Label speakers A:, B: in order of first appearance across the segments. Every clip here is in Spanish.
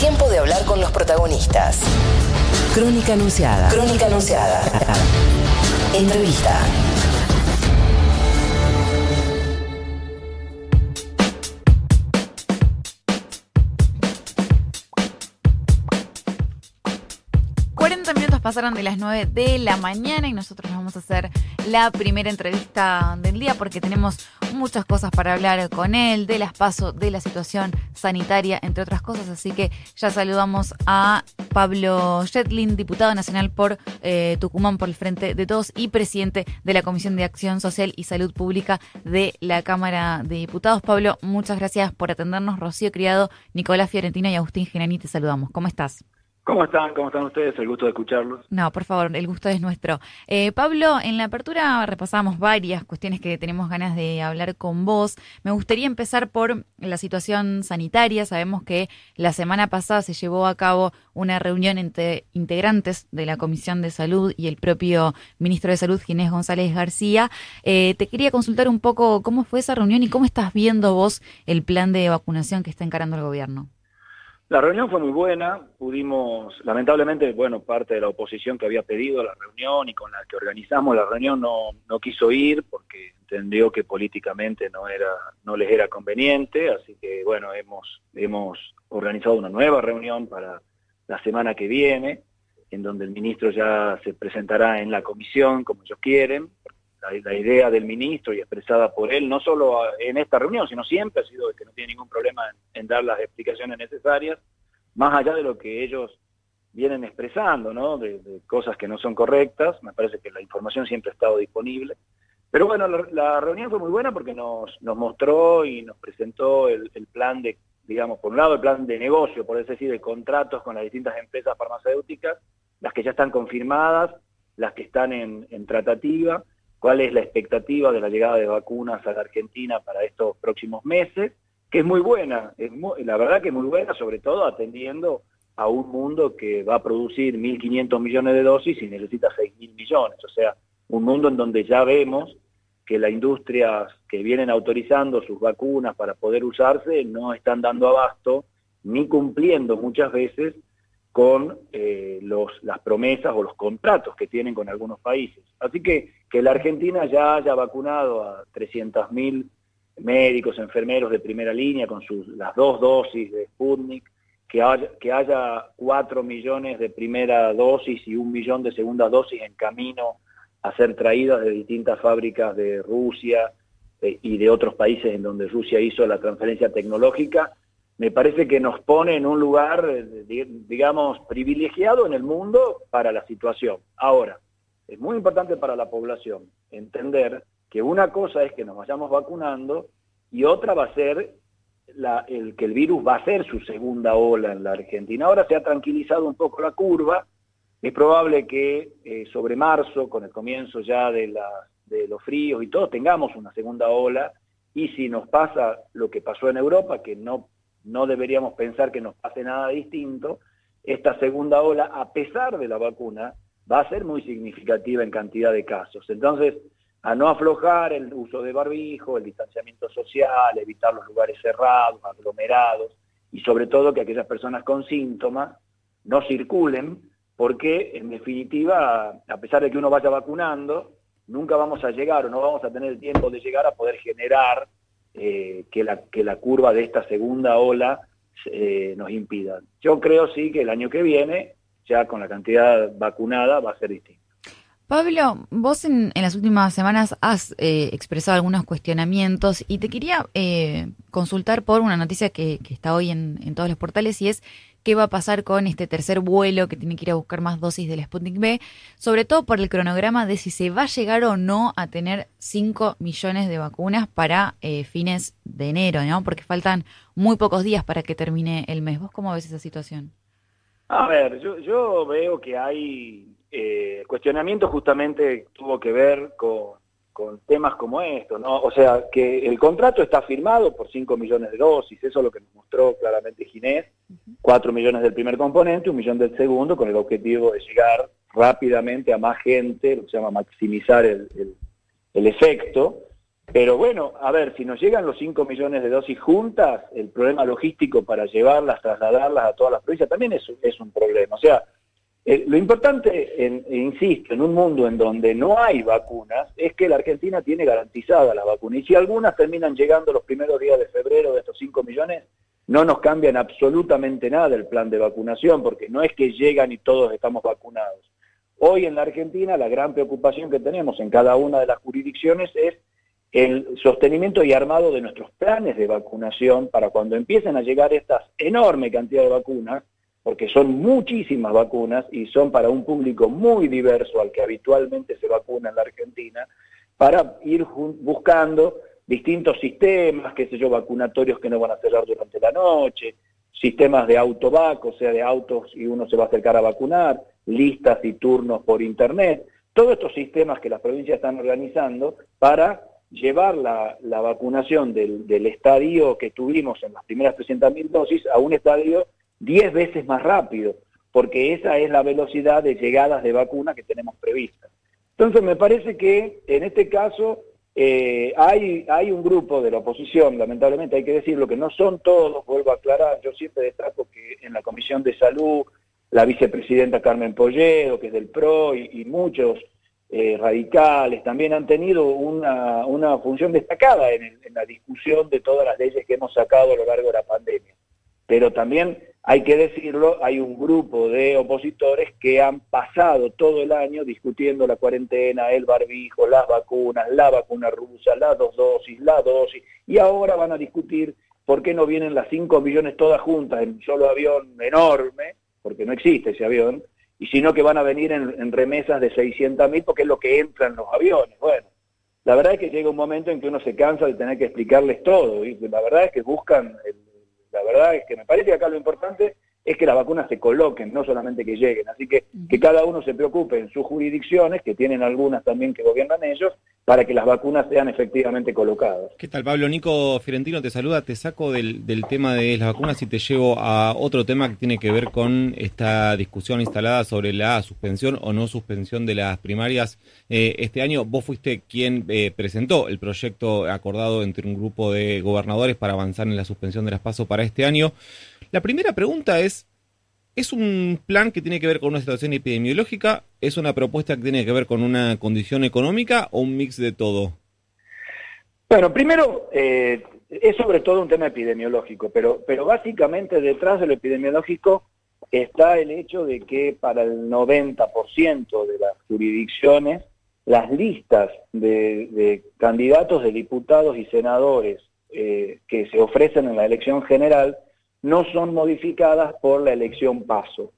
A: tiempo de hablar con los protagonistas. Crónica Anunciada. Crónica Anunciada. Entrevista.
B: Pasaron de las 9 de la mañana y nosotros vamos a hacer la primera entrevista del día porque tenemos muchas cosas para hablar con él, de las pasos, de la situación sanitaria, entre otras cosas. Así que ya saludamos a Pablo Jetlin, diputado nacional por eh, Tucumán por el Frente de Todos y presidente de la Comisión de Acción Social y Salud Pública de la Cámara de Diputados. Pablo, muchas gracias por atendernos. Rocío Criado, Nicolás Fiorentino y Agustín Genani, te saludamos. ¿Cómo estás?
C: ¿Cómo están? ¿Cómo están ustedes? El gusto de escucharlos.
B: No, por favor, el gusto es nuestro. Eh, Pablo, en la apertura repasamos varias cuestiones que tenemos ganas de hablar con vos. Me gustaría empezar por la situación sanitaria. Sabemos que la semana pasada se llevó a cabo una reunión entre integrantes de la Comisión de Salud y el propio ministro de Salud, Ginés González García. Eh, te quería consultar un poco cómo fue esa reunión y cómo estás viendo vos el plan de vacunación que está encarando el gobierno.
C: La reunión fue muy buena, pudimos, lamentablemente, bueno, parte de la oposición que había pedido la reunión y con la que organizamos la reunión no, no quiso ir porque entendió que políticamente no era, no les era conveniente, así que bueno, hemos, hemos organizado una nueva reunión para la semana que viene, en donde el ministro ya se presentará en la comisión como ellos quieren, la, idea del ministro y expresada por él, no solo en esta reunión, sino siempre ha sido que no tiene ningún problema en, dar las explicaciones necesarias, más allá de lo que ellos vienen expresando, ¿no? De, cosas que no son correctas, me parece que la información siempre ha estado disponible. Pero bueno, la, reunión fue muy buena porque nos, nos mostró y nos presentó el, plan de, digamos, por un lado el plan de negocio, por decir, de contratos con las distintas empresas farmacéuticas, las que ya están confirmadas, las que están en, en tratativa, cuál es la expectativa de la llegada de vacunas a la Argentina para estos próximos meses, que es muy buena, es la verdad que es muy buena, sobre todo atendiendo a un mundo que va a producir 1.500 millones de dosis y necesita 6.000 millones, o sea, un mundo en donde ya vemos que las industrias que vienen autorizando sus vacunas para poder usarse no están dando abasto ni cumpliendo muchas veces con eh, los, las promesas o los contratos que tienen con algunos países. Así que que la Argentina ya haya vacunado a 300.000 médicos, enfermeros de primera línea con sus, las dos dosis de Sputnik, que haya, que haya 4 millones de primera dosis y un millón de segunda dosis en camino a ser traídas de distintas fábricas de Rusia eh, y de otros países en donde Rusia hizo la transferencia tecnológica, me parece que nos pone en un lugar, eh, digamos, privilegiado en el mundo para la situación. Ahora, es muy importante para la población entender que una cosa es que nos vayamos vacunando y otra va a ser el que el virus va a ser su segunda ola en la Argentina. Ahora se ha tranquilizado un poco la curva, es probable que eh, sobre marzo, con el comienzo ya de, de los fríos y todo, tengamos una segunda ola y si nos pasa lo que pasó en Europa, que no no deberíamos pensar que nos pase nada distinto, esta segunda ola, a pesar de la vacuna, va a ser muy significativa en cantidad de casos. Entonces, a no aflojar el uso de barbijo, el distanciamiento social, evitar los lugares cerrados, aglomerados, y sobre todo que aquellas personas con síntomas no circulen, porque en definitiva, a pesar de que uno vaya vacunando, nunca vamos a llegar o no vamos a tener el tiempo de llegar a poder generar eh, que, la, que la curva de esta segunda ola eh, nos impida. Yo creo sí que el año que viene, ya con la cantidad vacunada, va a ser distinto.
B: Pablo, vos en, las últimas semanas has eh, expresado algunos cuestionamientos y te quería consultar por una noticia que, está hoy en, en, todos los portales y es qué va a pasar con este tercer vuelo que tiene que ir a buscar más dosis del Sputnik B, sobre todo por el cronograma de si se va a llegar o no a tener 5 millones de vacunas para eh, fines de enero, ¿no? Porque faltan muy pocos días para que termine el mes. ¿Vos cómo ves esa situación?
C: A ver, yo, veo que hay eh, cuestionamiento justamente tuvo que ver con con temas como esto, ¿no? O sea, que el contrato está firmado por 5 millones de dosis, eso es lo que nos mostró claramente Ginés, 4 millones del primer componente, un millón del segundo, con el objetivo de llegar rápidamente a más gente, lo que se llama maximizar el, el, efecto, Pero bueno, a ver, si nos llegan los 5 millones de dosis juntas, el problema logístico para llevarlas, trasladarlas a todas las provincias también es, es un problema. O sea, eh, lo importante, en, insisto, en un mundo en donde no hay vacunas, es que la Argentina tiene garantizada la vacuna. Y si algunas terminan llegando los primeros días de febrero de estos 5 millones, no nos cambian absolutamente nada el plan de vacunación, porque no es que llegan y todos estamos vacunados. Hoy en la Argentina la gran preocupación que tenemos en cada una de las jurisdicciones es el sostenimiento y armado de nuestros planes de vacunación para cuando empiecen a llegar estas enorme cantidad de vacunas, porque son muchísimas vacunas y son para un público muy diverso al que habitualmente se vacuna en la Argentina, para ir buscando distintos sistemas, qué sé yo, vacunatorios que no van a cerrar durante la noche, sistemas de autovac, o sea, de autos y uno se va a acercar a vacunar, listas y turnos por internet, todos estos sistemas que las provincias están organizando para llevar la, vacunación del, del, estadio que tuvimos en las primeras 300.000 dosis a un estadio 10 veces más rápido, porque esa es la velocidad de llegadas de vacuna que tenemos prevista. Entonces me parece que en este caso eh, hay, hay un grupo de la oposición, lamentablemente hay que decirlo, que no son todos, vuelvo a aclarar, yo siempre destaco que en la Comisión de Salud, la vicepresidenta Carmen Polledo, que es del PRO, y, muchos eh, radicales también han tenido una, una función destacada en, en la discusión de todas las leyes que hemos sacado a lo largo de la pandemia. Pero también hay que decirlo, hay un grupo de opositores que han pasado todo el año discutiendo la cuarentena, el barbijo, las vacunas, la vacuna rusa, las dos dosis, la dosis, y ahora van a discutir por qué no vienen las 5 millones todas juntas en un solo avión enorme, porque no existe ese avión, y sino que van a venir en, remesas de 600 mil porque es lo que entra en los aviones. Bueno, la verdad es que llega un momento en que uno se cansa de tener que explicarles todo, y la verdad es que buscan el la verdad es que me parece que acá lo importante es que las vacunas se coloquen, no solamente que lleguen. Así que que cada uno se preocupe en sus jurisdicciones, que tienen algunas también que gobiernan ellos, para que las vacunas sean efectivamente colocadas.
D: ¿Qué tal, Pablo? Nico Fiorentino te saluda, te saco del, del tema de las vacunas y te llevo a otro tema que tiene que ver con esta discusión instalada sobre la suspensión o no suspensión de las primarias eh, este año. Vos fuiste quien eh, presentó el proyecto acordado entre un grupo de gobernadores para avanzar en la suspensión de las pasos para este año. La primera pregunta es, ¿es un plan que tiene que ver con una situación epidemiológica? ¿Es una propuesta que tiene que ver con una condición económica o un mix de todo?
C: Bueno, primero, eh, es sobre todo un tema epidemiológico, pero, pero básicamente detrás de lo epidemiológico está el hecho de que para el 90% de las jurisdicciones, las listas de, candidatos de diputados y senadores eh, que se ofrecen en la elección general no son modificadas por la elección paso.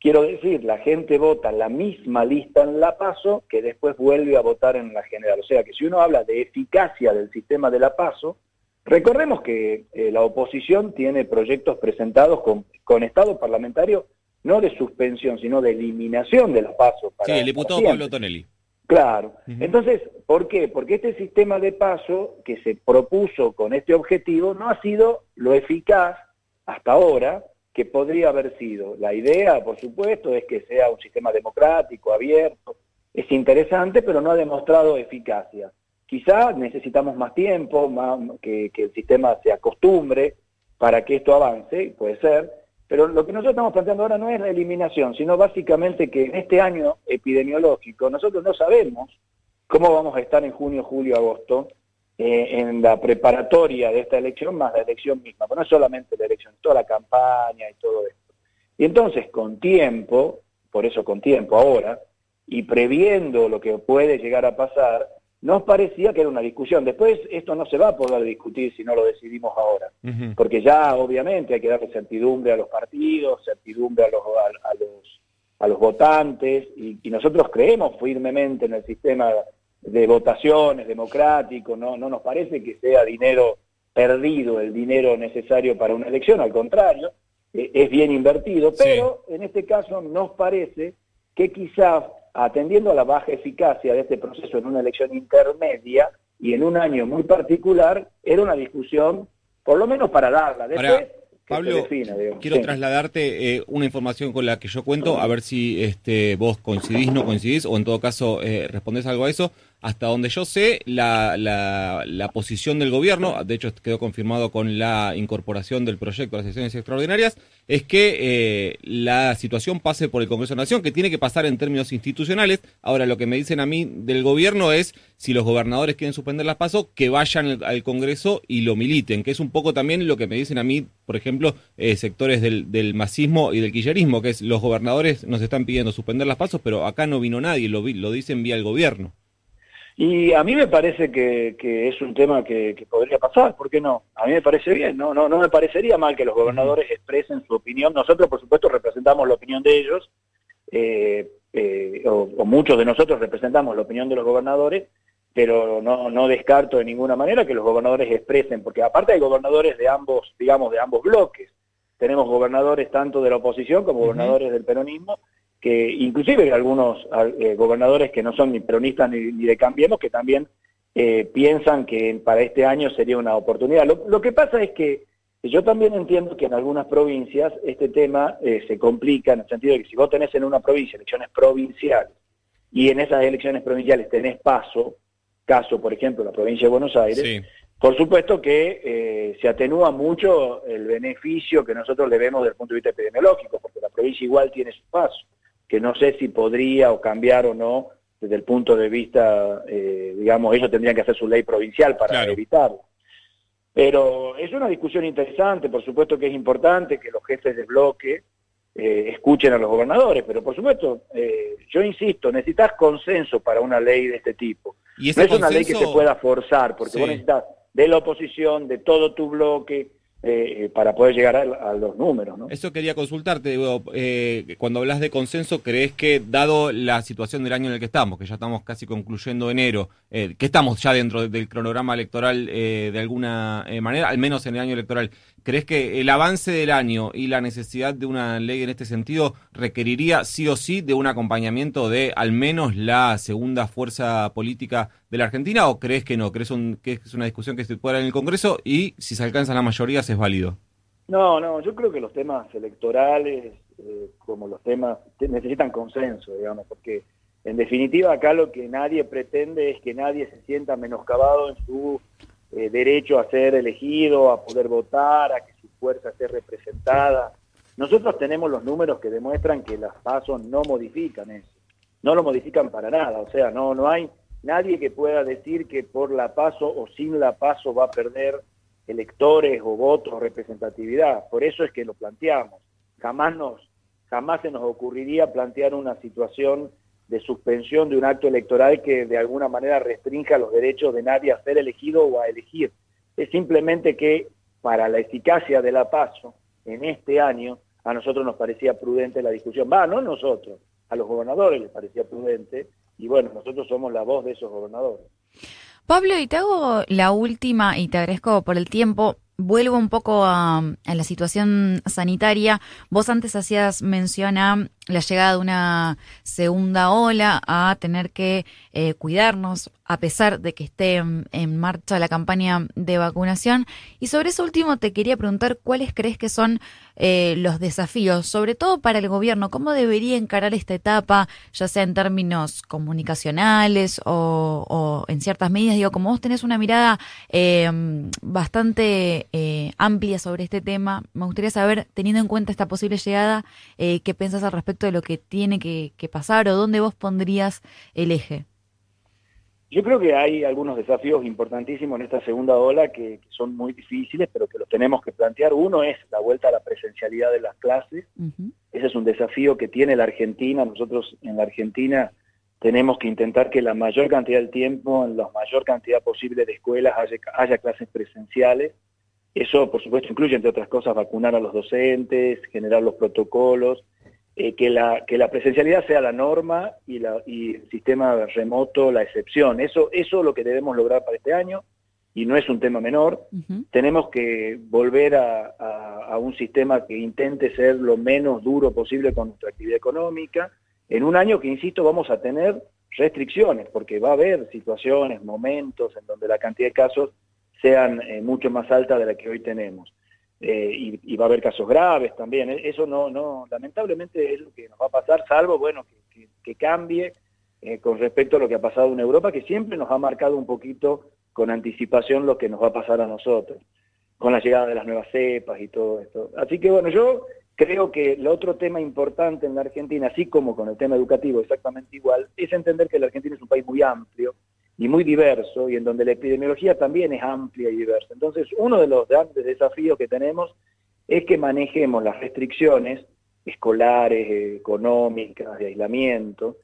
C: Quiero decir, la gente vota la misma lista en la paso que después vuelve a votar en la general. O sea que si uno habla de eficacia del sistema de la paso, recordemos que eh, la oposición tiene proyectos presentados con, con Estado parlamentario no de suspensión, sino de eliminación de la paso.
D: sí, el diputado Pablo Tonelli.
C: Claro. Entonces, ¿por qué? Porque este sistema de paso que se propuso con este objetivo no ha sido lo eficaz hasta ahora que podría haber sido. La idea, por supuesto, es que sea un sistema democrático, abierto. Es interesante, pero no ha demostrado eficacia. Quizá necesitamos más tiempo, más, que, que el sistema se acostumbre para que esto avance, puede ser, pero lo que nosotros estamos planteando ahora no es la eliminación, sino básicamente que en este año epidemiológico nosotros no sabemos cómo vamos a estar en junio, julio, agosto, eh, en la preparatoria de esta elección, más la elección misma. Pero no es solamente la elección, toda la campaña y todo esto. Y entonces, con tiempo, por eso con tiempo ahora, y previendo lo que puede llegar a pasar, nos parecía que era una discusión. Después esto no se va a poder discutir si no lo decidimos ahora, porque ya obviamente hay que darle certidumbre a los partidos, certidumbre a los, a, los, a los votantes, y, nosotros creemos firmemente en el sistema de votaciones democrático, no, no nos parece que sea dinero perdido el dinero necesario para una elección, al contrario, eh, es bien invertido, pero en este caso nos parece que quizás atendiendo a la baja eficacia de este proceso en una elección intermedia y en un año muy particular, era una discusión, por lo menos para darla. Después,
D: Pablo, quiero trasladarte eh, una información con la que yo cuento, a ver si este, vos coincidís, no coincidís, o en todo caso eh, respondés algo a eso. Hasta donde yo sé, la, posición del gobierno, de hecho quedó confirmado con la incorporación del proyecto de las sesiones extraordinarias, es que eh, la situación pase por el Congreso de Nación, que tiene que pasar en términos institucionales. Ahora, lo que me dicen a mí del gobierno es, si los gobernadores quieren suspender las pasos, que vayan al, Congreso y lo militen, que es un poco también lo que me dicen a mí, por ejemplo, eh, sectores del, del masismo y del quillerismo, que es los gobernadores nos están pidiendo suspender las pasos, pero acá no vino nadie, lo, lo dicen vía el gobierno.
C: Y a mí me parece que, es un tema que, podría pasar, ¿por qué no? A mí me parece bien, no, no, no me parecería mal que los gobernadores expresen su opinión. Nosotros, por supuesto, representamos la opinión de ellos, eh, eh, o, muchos de nosotros representamos la opinión de los gobernadores, pero no, no descarto de ninguna manera que los gobernadores expresen, porque aparte hay gobernadores de ambos, digamos, de ambos bloques. Tenemos gobernadores tanto de la oposición como gobernadores del peronismo, que inclusive algunos eh, gobernadores que no son ni peronistas ni, de Cambiemos, que también eh, piensan que para este año sería una oportunidad. Lo, que pasa es que yo también entiendo que en algunas provincias este tema eh, se complica en el sentido de que si vos tenés en una provincia elecciones provinciales y en esas elecciones provinciales tenés paso, caso por ejemplo la provincia de Buenos Aires, por supuesto que se atenúa mucho el beneficio que nosotros le vemos desde el punto de vista epidemiológico, porque la provincia igual tiene su paso que no sé si podría o cambiar o no desde el punto de vista, eh, digamos, ellos tendrían que hacer su ley provincial para evitarlo. Pero es una discusión interesante, por supuesto que es importante que los jefes de bloque eh, escuchen a los gobernadores, pero por supuesto, eh, yo insisto, necesitas consenso para una ley de este tipo. ¿Y no es una ley que se pueda forzar, porque vos necesitas de la oposición, de todo tu bloque, eh, eh, para poder llegar a, los números. ¿no?
D: Eso quería consultarte, eh, cuando hablas de consenso, ¿crees que dado la situación del año en el que estamos, que ya estamos casi concluyendo enero, que estamos ya dentro del cronograma electoral de alguna manera, al menos en el año electoral, ¿crees que el avance del año y la necesidad de una ley en este sentido requeriría sí o sí de un acompañamiento de al menos la segunda fuerza política de la Argentina o crees que no? ¿Crees que es una discusión que se pueda en el Congreso y si se alcanza la mayoría es válido?
C: No, no, yo creo que los temas electorales, eh, como los temas, necesitan consenso, digamos, porque en definitiva acá lo que nadie pretende es que nadie se sienta menoscabado en su eh, derecho a ser elegido, a poder votar, a que su fuerza esté representada. Nosotros tenemos los números que demuestran que las pasos no modifican eso, no lo modifican para nada, o sea, no, no hay nadie que pueda decir que por la paso o sin la paso va a perder electores o votos o representatividad. Por eso es que lo planteamos. Jamás, nos, jamás se nos ocurriría plantear una situación de suspensión de un acto electoral que de alguna manera restrinja los derechos de nadie a ser elegido o a elegir. Es simplemente que para la eficacia de la paso en este año a nosotros nos parecía prudente la discusión. Va, no nosotros, a los gobernadores les parecía prudente y bueno, nosotros somos la voz de esos gobernadores.
B: Pablo, y te hago la última y te agradezco por el tiempo. Vuelvo un poco a, la situación sanitaria. Vos antes hacías mención a la llegada de una segunda ola, a tener que eh, cuidarnos a pesar de que esté en, marcha la campaña de vacunación. Y sobre eso último te quería preguntar cuáles crees que son eh, los desafíos, sobre todo para el gobierno, cómo debería encarar esta etapa, ya sea en términos comunicacionales o, en ciertas medidas. Digo, como vos tenés una mirada eh, bastante amplia sobre este tema, me gustaría saber, teniendo en cuenta esta posible llegada, qué piensas al respecto de lo que tiene que, pasar o dónde vos pondrías el eje?
C: Yo creo que hay algunos desafíos importantísimos en esta segunda ola que, son muy difíciles, pero que los tenemos que plantear. Uno es la vuelta a la presencialidad de las clases. Ese es un desafío que tiene la Argentina. Nosotros en la Argentina tenemos que intentar que la mayor cantidad del tiempo, en la mayor cantidad posible de escuelas, haya clases presenciales. Eso, por supuesto, incluye, entre otras cosas, vacunar a los docentes, generar los protocolos, eh, que, la, que la presencialidad sea la norma y, la, y el sistema remoto la excepción. Eso, eso es lo que debemos lograr para este año y no es un tema menor. Tenemos que volver a, a, un sistema que intente ser lo menos duro posible con nuestra actividad económica, en un año que, insisto, vamos a tener restricciones, porque va a haber situaciones, momentos en donde la cantidad de casos sean eh, mucho más alta de la que hoy tenemos. Eh, y, va a haber casos graves también. E, eso no, no, lamentablemente es lo que nos va a pasar, salvo, bueno, que, cambie eh, con respecto a lo que ha pasado en Europa, que siempre nos ha marcado un poquito con anticipación lo que nos va a pasar a nosotros, con la llegada de las nuevas cepas y todo esto. Así que bueno, yo creo que el otro tema importante en la Argentina, así como con el tema educativo exactamente igual, es entender que la Argentina es un país muy amplio y muy diverso y en donde la epidemiología también es amplia y diversa. Entonces, uno de los grandes desafíos que tenemos es que manejemos las restricciones escolares, económicas, de aislamiento,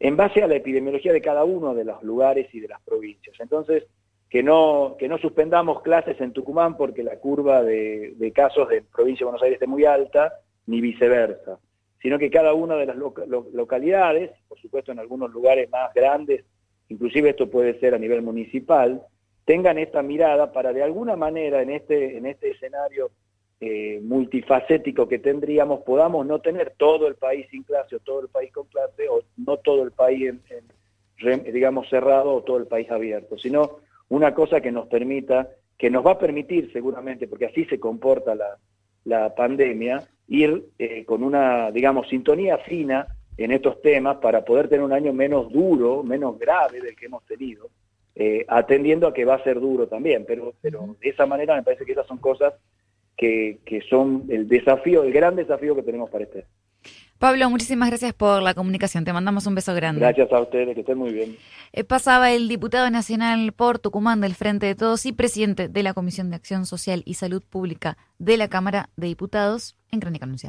C: en base a la epidemiología de cada uno de los lugares y de las provincias. Entonces, que no, que no suspendamos clases en Tucumán porque la curva de, casos de provincia de Buenos Aires esté muy alta, ni viceversa, sino que cada una de las localidades, por supuesto en algunos lugares más grandes, inclusive esto puede ser a nivel municipal, tengan esta mirada para de alguna manera en este, en este escenario eh, multifacético que tendríamos, podamos no tener todo el país sin clase o todo el país con clase o no todo el país, digamos, cerrado o todo el país abierto, sino una cosa que nos permita, que nos va a permitir seguramente, porque así se comporta la, pandemia, ir eh, con una, digamos, sintonía fina en estos temas para poder tener un año menos duro, menos grave del que hemos tenido, eh, atendiendo a que va a ser duro también, pero, pero de esa manera me parece que esas son cosas que, son el desafío, el gran desafío que tenemos para este.
B: Pablo, muchísimas gracias por la comunicación. Te mandamos un beso grande.
C: Gracias a ustedes, que estén muy bien.
B: Eh, pasaba el diputado nacional por Tucumán del Frente de Todos y presidente de la Comisión de Acción Social y Salud Pública de la Cámara de Diputados en Crónica Anunciada.